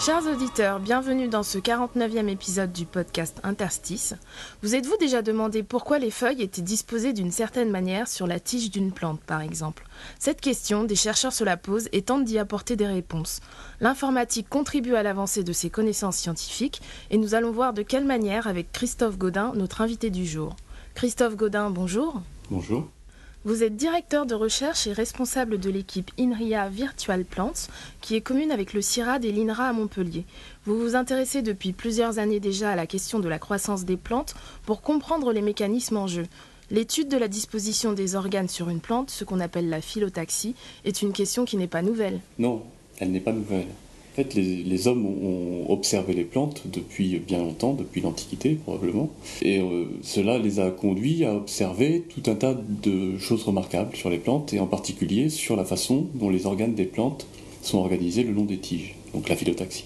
Chers auditeurs, bienvenue dans ce 49e épisode du podcast Interstice. Vous êtes-vous déjà demandé pourquoi les feuilles étaient disposées d'une certaine manière sur la tige d'une plante, par exemple? Cette question, des chercheurs se la posent et tentent d'y apporter des réponses. L'informatique contribue à l'avancée de ces connaissances scientifiques et nous allons voir de quelle manière avec Christophe Godin, notre invité du jour. Christophe Godin, bonjour. Bonjour. Vous êtes directeur de recherche et responsable de l'équipe INRIA Virtual Plants, qui est commune avec le CIRAD et l'INRA à Montpellier. Vous vous intéressez depuis plusieurs années déjà à la question de la croissance des plantes pour comprendre les mécanismes en jeu. L'étude de la disposition des organes sur une plante, ce qu'on appelle la phylotaxie, est une question qui n'est pas nouvelle. Non, elle n'est pas nouvelle. En fait, les, hommes ont observé les plantes depuis bien longtemps, depuis l'Antiquité probablement, et euh, cela les a conduits à observer tout un tas de choses remarquables sur les plantes, et en particulier sur la façon dont les organes des plantes sont organisés le long des tiges, donc la phylotaxie.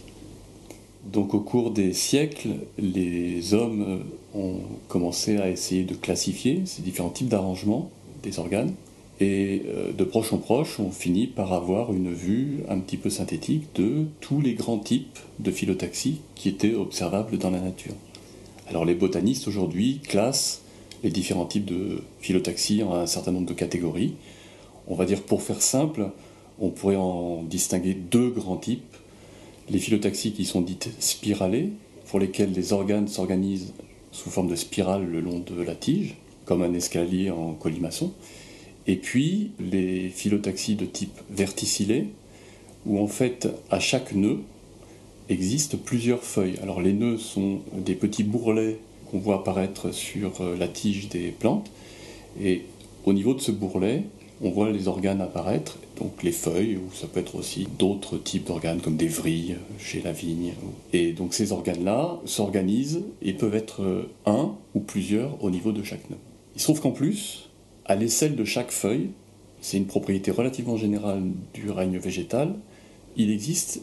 Donc au cours des siècles, les hommes ont commencé à essayer de classifier ces différents types d'arrangements des organes, et euh, de proche en proche, on finit par avoir une vue un petit peu synthétique de tous les grands types de phylotaxie qui étaient observables dans la nature. Alors les botanistes aujourd'hui classent les différents types de phylotaxie en un certain nombre de catégories. On va dire pour faire simple, on pourrait en distinguer deux grands types. Les phylotaxies qui sont dites spiralées, pour lesquelles les organes s'organisent sous forme de spirale le long de la tige, comme un escalier en colimaçon. Et puis les phylotaxies de type verticillé, où en fait à chaque nœud existent plusieurs feuilles. Alors les nœuds sont des petits bourrelets qu'on voit apparaître sur euh, la tige des plantes, et au niveau de ce bourrelet, on voit les organes apparaître, donc les feuilles, ou ça peut être aussi d'autres types d'organes comme des vrilles chez la vigne. Et donc ces organes-là s'organisent et peuvent être euh, un ou plusieurs au niveau de chaque nœud. Il se trouve qu'en plus, à l'aisselle de chaque feuille, c'est une propriété relativement générale du règne végétal, il existe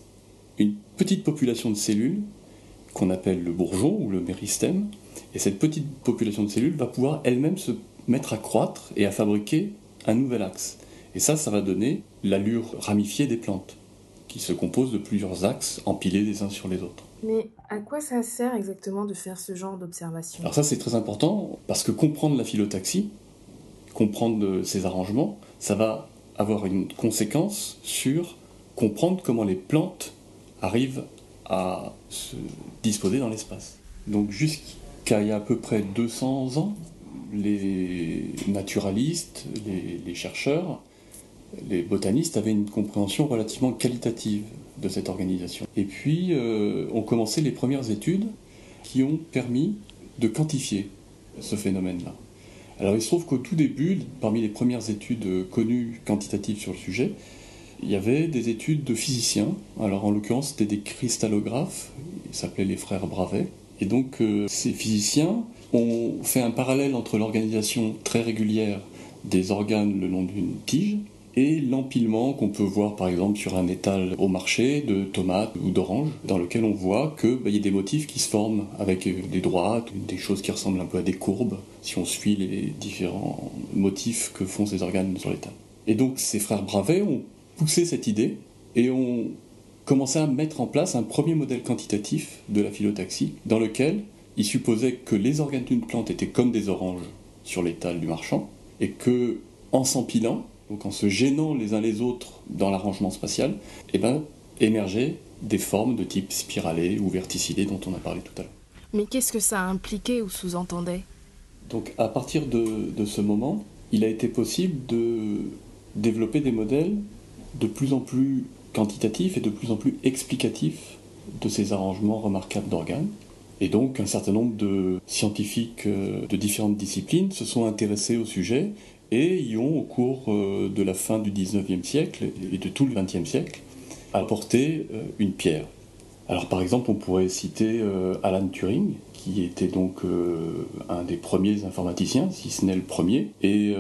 une petite population de cellules qu'on appelle le bourgeon ou le méristème, et cette petite population de cellules va pouvoir elle-même se mettre à croître et à fabriquer un nouvel axe. Et ça, ça va donner l'allure ramifiée des plantes, qui se compose de plusieurs axes empilés les uns sur les autres. Mais à quoi ça sert exactement de faire ce genre d'observation? Alors ça, c'est très important, parce que comprendre la phylotaxie, comprendre ces arrangements, ça va avoir une conséquence sur comprendre comment les plantes arrivent à se disposer dans l'espace. Donc jusqu'à il y a à peu près 200 ans, les naturalistes, les, chercheurs, les botanistes avaient une compréhension relativement qualitative de cette organisation. Et puis euh, ont commencé les premières études qui ont permis de quantifier ce phénomène-là. Alors il se trouve qu'au tout début, parmi les premières études connues quantitatives sur le sujet, il y avait des études de physiciens. Alors en l'occurrence, c'était des cristallographes, ils s'appelaient les frères Bravet. Et donc euh, ces physiciens ont fait un parallèle entre l'organisation très régulière des organes le long d'une tige et l'empilement qu'on peut voir par exemple sur un étal au marché de tomates ou d'oranges, dans lequel on voit qu'il bah, y a des motifs qui se forment avec des droites, des choses qui ressemblent un peu à des courbes, si on suit les différents motifs que font ces organes sur l'étal. Et donc ces frères Bravet ont poussé cette idée et ont commencé à mettre en place un premier modèle quantitatif de la phylotaxie, dans lequel ils supposaient que les organes d'une plante étaient comme des oranges sur l'étal du marchand, et que en s'empilant, donc en se gênant les uns les autres dans l'arrangement spatial, eh ben, émergeaient des formes de type spiralé ou verticillé dont on a parlé tout à l'heure. Mais qu'est-ce que ça impliquait ou sous-entendait? Donc à partir de, de, ce moment, il a été possible de développer des modèles de plus en plus quantitatifs et de plus en plus explicatifs de ces arrangements remarquables d'organes. Et donc un certain nombre de scientifiques de différentes disciplines se sont intéressés au sujet et y ont, au cours de la fin du 19e siècle et de tout le 20e siècle, apporté une pierre. Alors par exemple, on pourrait citer Alan Turing, qui était donc un des premiers informaticiens, si ce n'est le premier, et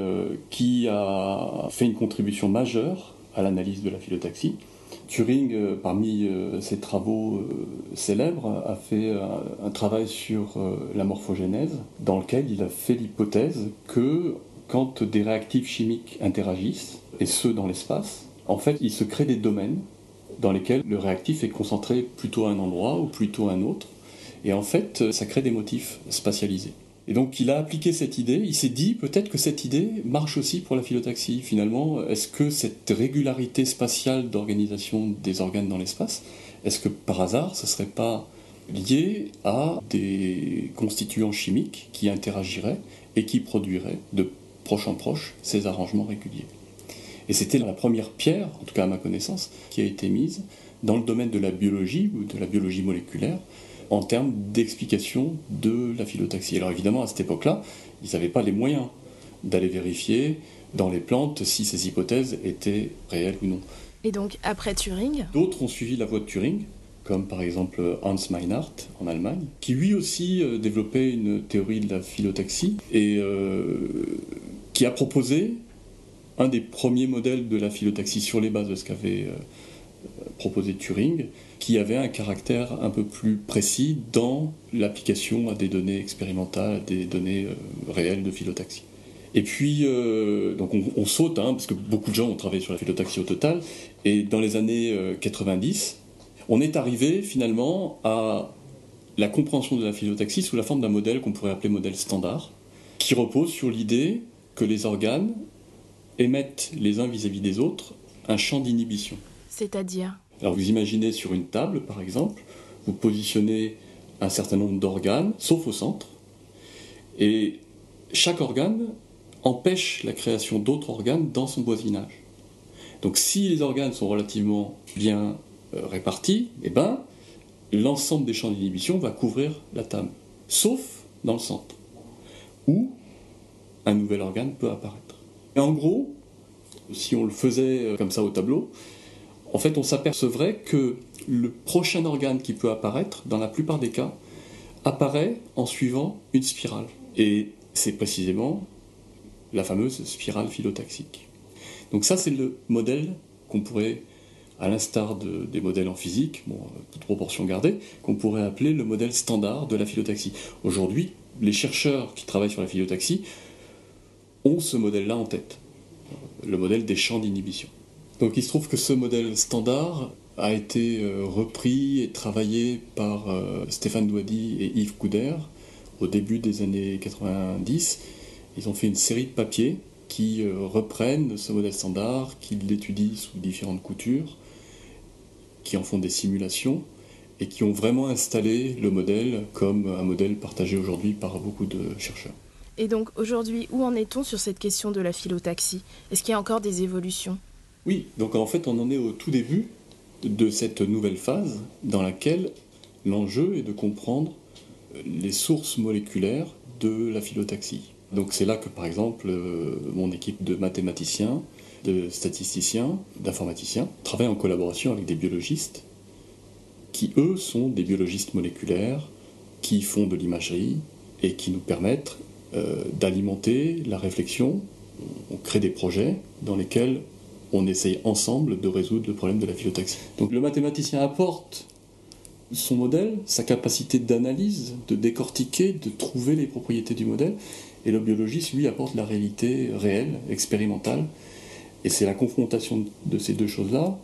qui a fait une contribution majeure à l'analyse de la phyllotaxie. Turing, euh, parmi euh, ses travaux euh, célèbres, a fait un travail sur la morphogénèse, dans lequel il a fait l'hypothèse que quand des réactifs chimiques interagissent, et ce dans l'espace, en fait, il se crée des domaines dans lesquels le réactif est concentré plutôt à un endroit ou plutôt à un autre, et en fait, ça crée des motifs spatialisés. Et donc il a appliqué cette idée, il s'est dit peut-être que cette idée marche aussi pour la phyllotaxie. Finalement, est-ce que cette régularité spatiale d'organisation des organes dans l'espace, est-ce que par hasard ce ne serait pas lié à des constituants chimiques qui interagiraient et qui produiraient de proche en proche ces arrangements réguliers Et c'était la première pierre, en tout cas à ma connaissance, qui a été mise dans le domaine de la biologie ou de la biologie moléculaire en termes d'explication de la phyllotaxie. Alors évidemment, à cette époque-là, ils n'avaient pas les moyens d'aller vérifier dans les plantes si ces hypothèses étaient réelles ou non. Et donc, après Turing D'autres ont suivi la voie de Turing, comme par exemple Hans Meinhardt en Allemagne, qui lui aussi euh, développait une théorie de la phyllotaxie et euh, qui a proposé un des premiers modèles de la phyllotaxie sur les bases de ce qu'avait euh, proposé Turing, qui avait un caractère un peu plus précis dans l'application à des données expérimentales, à des données euh, réelles de phyllotaxie. Et puis, euh, donc on, saute, hein, parce que beaucoup de gens ont travaillé sur la phyllotaxie au total, et dans les années 90, euh, on est arrivé finalement à la compréhension de la phyllotaxie sous la forme d'un modèle qu'on pourrait appeler modèle standard, qui repose sur l'idée que les organes émettent les uns vis-à-vis des autres un champ d'inhibition. C'est-à-dire? Alors vous imaginez sur une table, par exemple, vous positionnez un certain nombre d'organes, sauf au centre, et chaque organe empêche la création d'autres organes dans son voisinage. Donc si les organes sont relativement bien euh, répartis, eh ben, l'ensemble des champs d'inhibition va couvrir la table, sauf dans le centre, où un nouvel organe peut apparaître. Et en gros, si on le faisait euh, comme ça au tableau, en fait, on s'apercevrait que le prochain organe qui peut apparaître, dans la plupart des cas, apparaît en suivant une spirale. Et c'est précisément la fameuse spirale phyllotaxique. Donc ça, c'est le modèle qu'on pourrait, à l'instar des modèles en physique, bon, toute proportion gardée, qu'on pourrait appeler le modèle standard de la phyllotaxie. Aujourd'hui, les chercheurs qui travaillent sur la phyllotaxie ont ce modèle-là en tête, le modèle des champs d'inhibition. Donc il se trouve que ce modèle standard a été euh, repris et travaillé par euh, Stéphane Douady et Yves Couder au début des années 90. Ils ont fait une série de papiers qui euh, reprennent ce modèle standard, qui l'étudient sous différentes coutures, qui en font des simulations et qui ont vraiment installé le modèle comme un modèle partagé aujourd'hui par beaucoup de chercheurs. Et donc aujourd'hui, où en est-on sur cette question de la phyllotaxie Est-ce qu'il y a encore des évolutions? Oui, donc en fait on en est au tout début de cette nouvelle phase dans laquelle l'enjeu est de comprendre les sources moléculaires de la phyllotaxie. Donc c'est là que par exemple euh, mon équipe de mathématiciens, de statisticiens, d'informaticiens travaille en collaboration avec des biologistes qui eux sont des biologistes moléculaires qui font de l'imagerie et qui nous permettent d'alimenter la réflexion. On crée des projets dans lesquels on essaye ensemble de résoudre le problème de la phyllotaxie. Donc le mathématicien apporte son modèle, sa capacité d'analyse, de décortiquer, de trouver les propriétés du modèle, et le biologiste, lui, apporte la réalité réelle, expérimentale, et c'est la confrontation de ces deux choses-là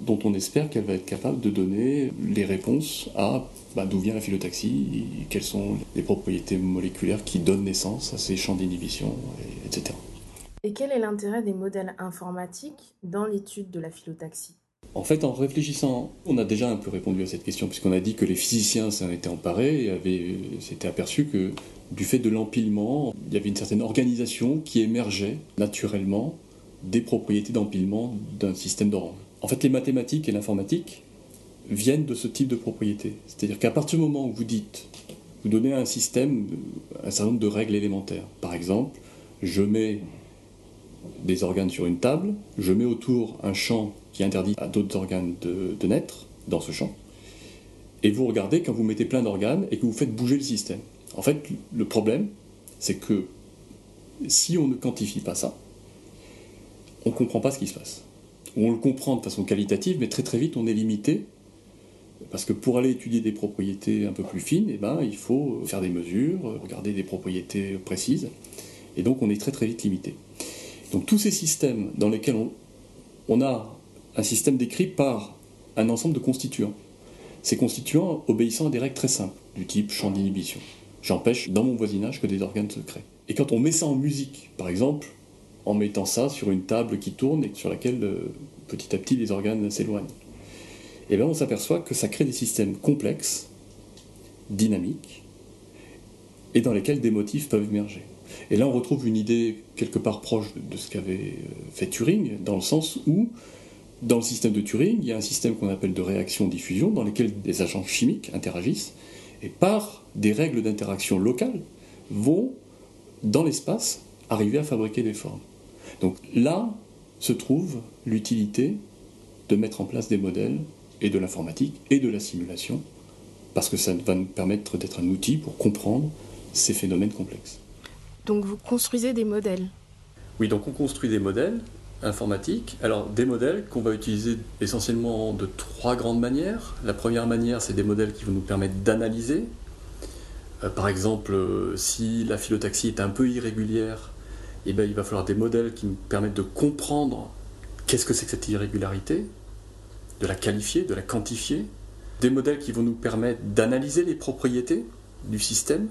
dont on espère qu'elle va être capable de donner les réponses à bah, d'où vient la phyllotaxie, et quelles sont les propriétés moléculaires qui donnent naissance à ces champs d'inhibition, etc. Et quel est l'intérêt des modèles informatiques dans l'étude de la phyllotaxie en fait, en réfléchissant, on a déjà un peu répondu à cette question, puisqu'on a dit que les physiciens s'en étaient emparés et avaient, s'étaient aperçus que du fait de l'empilement, il y avait une certaine organisation qui émergeait naturellement des propriétés d'empilement d'un système d'orange. En fait, les mathématiques et l'informatique viennent de ce type de propriétés. C'est-à-dire qu'à partir du moment où vous dites, vous donnez à un système un certain nombre de règles élémentaires. Par exemple, je mets des organes sur une table, je mets autour un champ qui interdit à d'autres organes de, naître dans ce champ, et vous regardez quand vous mettez plein d'organes et que vous faites bouger le système. En fait, le problème, c'est que si on ne quantifie pas ça, on ne comprend pas ce qui se passe. On le comprend de façon qualitative, mais très très vite on est limité parce que pour aller étudier des propriétés un peu plus fines, eh ben, il faut faire des mesures, regarder des propriétés précises, et donc on est très très vite limité. Donc tous ces systèmes dans lesquels on, a un système décrit par un ensemble de constituants, ces constituants obéissant à des règles très simples, du type champ d'inhibition. J'empêche dans mon voisinage que des organes se créent. Et quand on met ça en musique, par exemple, en mettant ça sur une table qui tourne et sur laquelle euh, petit à petit les organes s'éloignent, et bien on s'aperçoit que ça crée des systèmes complexes, dynamiques, et dans lesquels des motifs peuvent émerger. Et là, on retrouve une idée quelque part proche de ce qu'avait euh, fait Turing, dans le sens où, dans le système de Turing, il y a un système qu'on appelle de réaction-diffusion, dans lequel des agents chimiques interagissent, et par des règles d'interaction locales, vont, dans l'espace, arriver à fabriquer des formes. Donc là se trouve l'utilité de mettre en place des modèles et de l'informatique et de la simulation, parce que ça va nous permettre d'être un outil pour comprendre ces phénomènes complexes. Donc vous construisez des modèles Oui, donc on construit des modèles informatiques. Alors des modèles qu'on va utiliser essentiellement de trois grandes manières. La première manière, c'est des modèles qui vont nous permettre d'analyser. Euh, par exemple, euh, si la phyllotaxie est un peu irrégulière, eh bien, il va falloir des modèles qui nous permettent de comprendre qu'est-ce que c'est que cette irrégularité, de la qualifier, de la quantifier, des modèles qui vont nous permettre d'analyser les propriétés du système.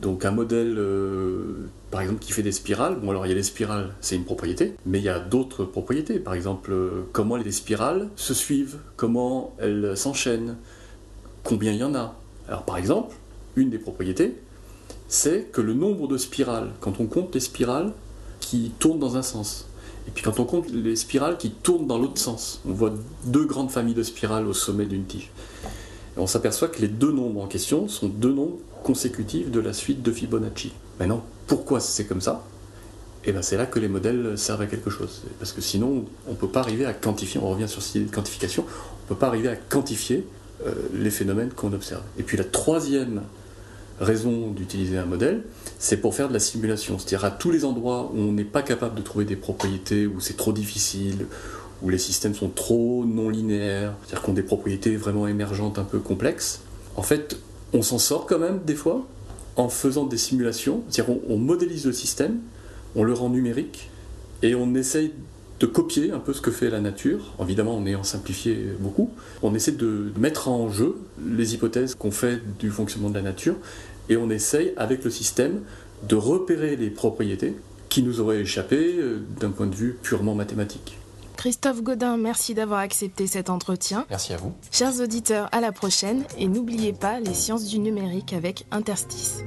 Donc un modèle, euh, par exemple, qui fait des spirales. Bon, alors il y a les spirales, c'est une propriété, mais il y a d'autres propriétés. Par exemple, euh, comment les spirales se suivent, comment elles s'enchaînent, combien il y en a. Alors par exemple, une des propriétés, c'est que le nombre de spirales, quand on compte les spirales qui tournent dans un sens, et puis quand on compte les spirales qui tournent dans l'autre sens, on voit deux grandes familles de spirales au sommet d'une tige. Et on s'aperçoit que les deux nombres en question sont deux nombres consécutifs de la suite de Fibonacci. Maintenant, pourquoi c'est comme ça? Et eh bien c'est là que les modèles servent à quelque chose. Parce que sinon, on ne peut pas arriver à quantifier, on revient sur cette idée de quantification, on ne peut pas arriver à quantifier euh, les phénomènes qu'on observe. Et puis la troisième raison d'utiliser un modèle, c'est pour faire de la simulation. C'est-à-dire à tous les endroits où on n'est pas capable de trouver des propriétés, où c'est trop difficile, où les systèmes sont trop non linéaires, c'est-à-dire qu'on a des propriétés vraiment émergentes un peu complexes, en fait, on s'en sort quand même des fois en faisant des simulations, c'est-à-dire on modélise le système, on le rend numérique, et on essaye de copier un peu ce que fait la nature, évidemment en ayant simplifié beaucoup. On essaie de mettre en jeu les hypothèses qu'on fait du fonctionnement de la nature et on essaye avec le système de repérer les propriétés qui nous auraient échappé euh, d'un point de vue purement mathématique. Christophe Godin, merci d'avoir accepté cet entretien. Merci à vous. Chers auditeurs, à la prochaine et n'oubliez pas les sciences du numérique avec Interstice.